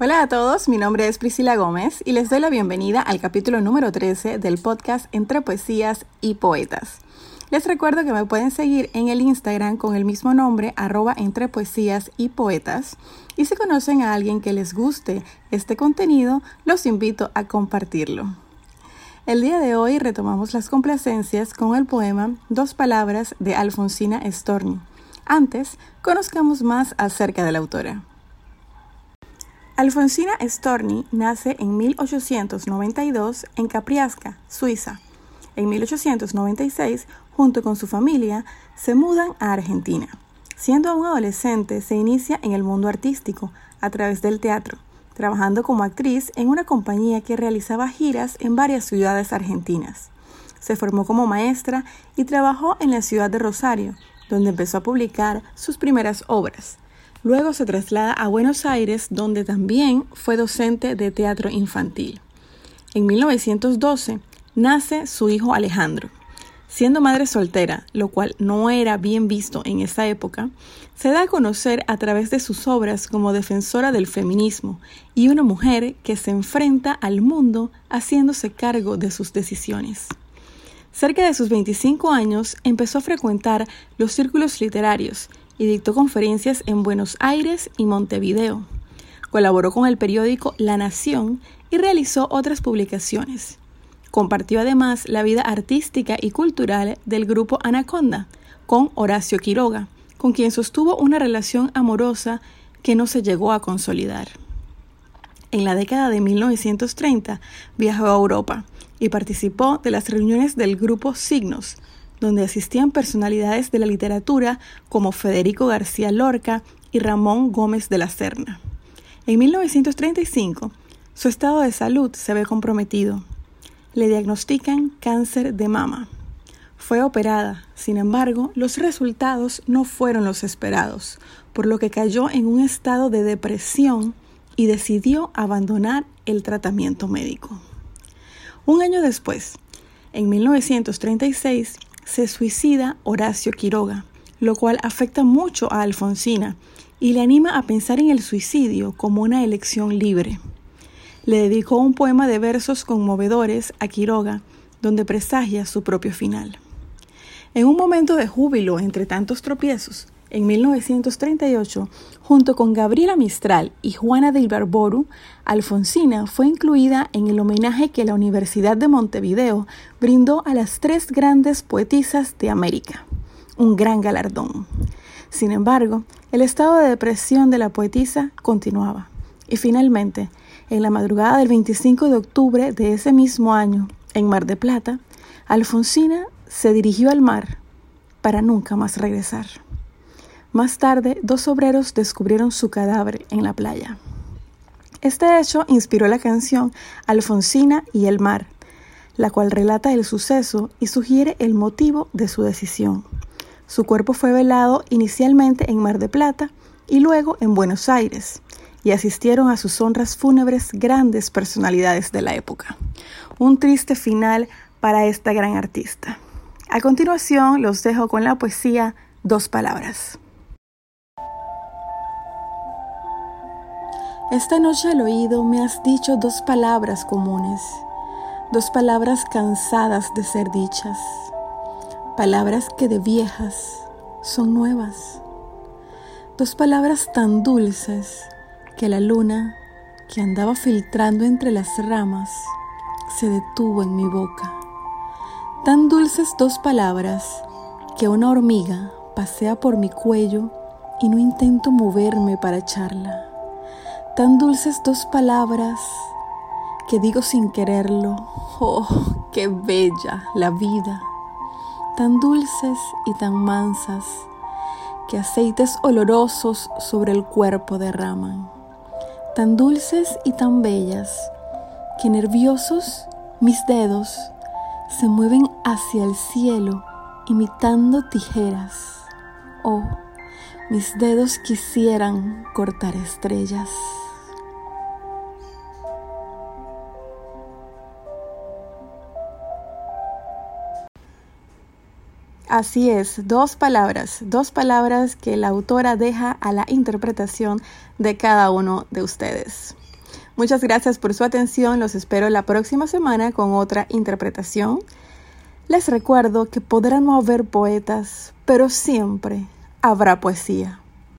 Hola a todos, mi nombre es Priscila Gómez y les doy la bienvenida al capítulo número 13 del podcast Entre Poesías y Poetas. Les recuerdo que me pueden seguir en el Instagram con el mismo nombre, arroba entre poesías y poetas. Y si conocen a alguien que les guste este contenido, los invito a compartirlo. El día de hoy retomamos las complacencias con el poema Dos Palabras de Alfonsina Storni. Antes, conozcamos más acerca de la autora. Alfonsina Storni nace en 1892 en Capriasca, Suiza. En 1896, junto con su familia, se mudan a Argentina. Siendo aún adolescente, se inicia en el mundo artístico a través del teatro, trabajando como actriz en una compañía que realizaba giras en varias ciudades argentinas. Se formó como maestra y trabajó en la ciudad de Rosario, donde empezó a publicar sus primeras obras. Luego se traslada a Buenos Aires, donde también fue docente de teatro infantil. En 1912 nace su hijo Alejandro. Siendo madre soltera, lo cual no era bien visto en esa época, se da a conocer a través de sus obras como defensora del feminismo y una mujer que se enfrenta al mundo haciéndose cargo de sus decisiones. Cerca de sus 25 años empezó a frecuentar los círculos literarios y dictó conferencias en Buenos Aires y Montevideo. Colaboró con el periódico La Nación y realizó otras publicaciones. Compartió además la vida artística y cultural del grupo Anaconda con Horacio Quiroga, con quien sostuvo una relación amorosa que no se llegó a consolidar. En la década de 1930 viajó a Europa y participó de las reuniones del grupo Signos, donde asistían personalidades de la literatura como Federico García Lorca y Ramón Gómez de la Serna. En 1935, su estado de salud se ve comprometido. Le diagnostican cáncer de mama. Fue operada, sin embargo, los resultados no fueron los esperados, por lo que cayó en un estado de depresión y decidió abandonar el tratamiento médico. Un año después, en 1936, se suicida Horacio Quiroga, lo cual afecta mucho a Alfonsina y le anima a pensar en el suicidio como una elección libre. Le dedicó un poema de versos conmovedores a Quiroga, donde presagia su propio final. En un momento de júbilo entre tantos tropiezos, en 1938, junto con Gabriela Mistral y Juana de Ibarboru, Alfonsina fue incluida en el homenaje que la Universidad de Montevideo brindó a las tres grandes poetisas de América. Un gran galardón. Sin embargo, el estado de depresión de la poetisa continuaba. Y finalmente, en la madrugada del 25 de octubre de ese mismo año, en Mar de Plata, Alfonsina se dirigió al mar para nunca más regresar. Más tarde, dos obreros descubrieron su cadáver en la playa. Este hecho inspiró la canción Alfonsina y el mar, la cual relata el suceso y sugiere el motivo de su decisión. Su cuerpo fue velado inicialmente en Mar de Plata y luego en Buenos Aires, y asistieron a sus honras fúnebres grandes personalidades de la época. Un triste final para esta gran artista. A continuación los dejo con la poesía Dos Palabras. Esta noche al oído me has dicho dos palabras comunes, dos palabras cansadas de ser dichas, palabras que de viejas son nuevas, dos palabras tan dulces que la luna, que andaba filtrando entre las ramas, se detuvo en mi boca. Tan dulces dos palabras que una hormiga pasea por mi cuello y no intento moverme para echarla tan dulces dos palabras que digo sin quererlo, oh, qué bella la vida, tan dulces y tan mansas que aceites olorosos sobre el cuerpo derraman, tan dulces y tan bellas que nerviosos mis dedos se mueven hacia el cielo imitando tijeras. Oh, mis dedos quisieran cortar estrellas. Así es, dos palabras, dos palabras que la autora deja a la interpretación de cada uno de ustedes. Muchas gracias por su atención. Los espero la próxima semana con otra interpretación. Les recuerdo que podrán haber poetas, pero siempre habrá poesía.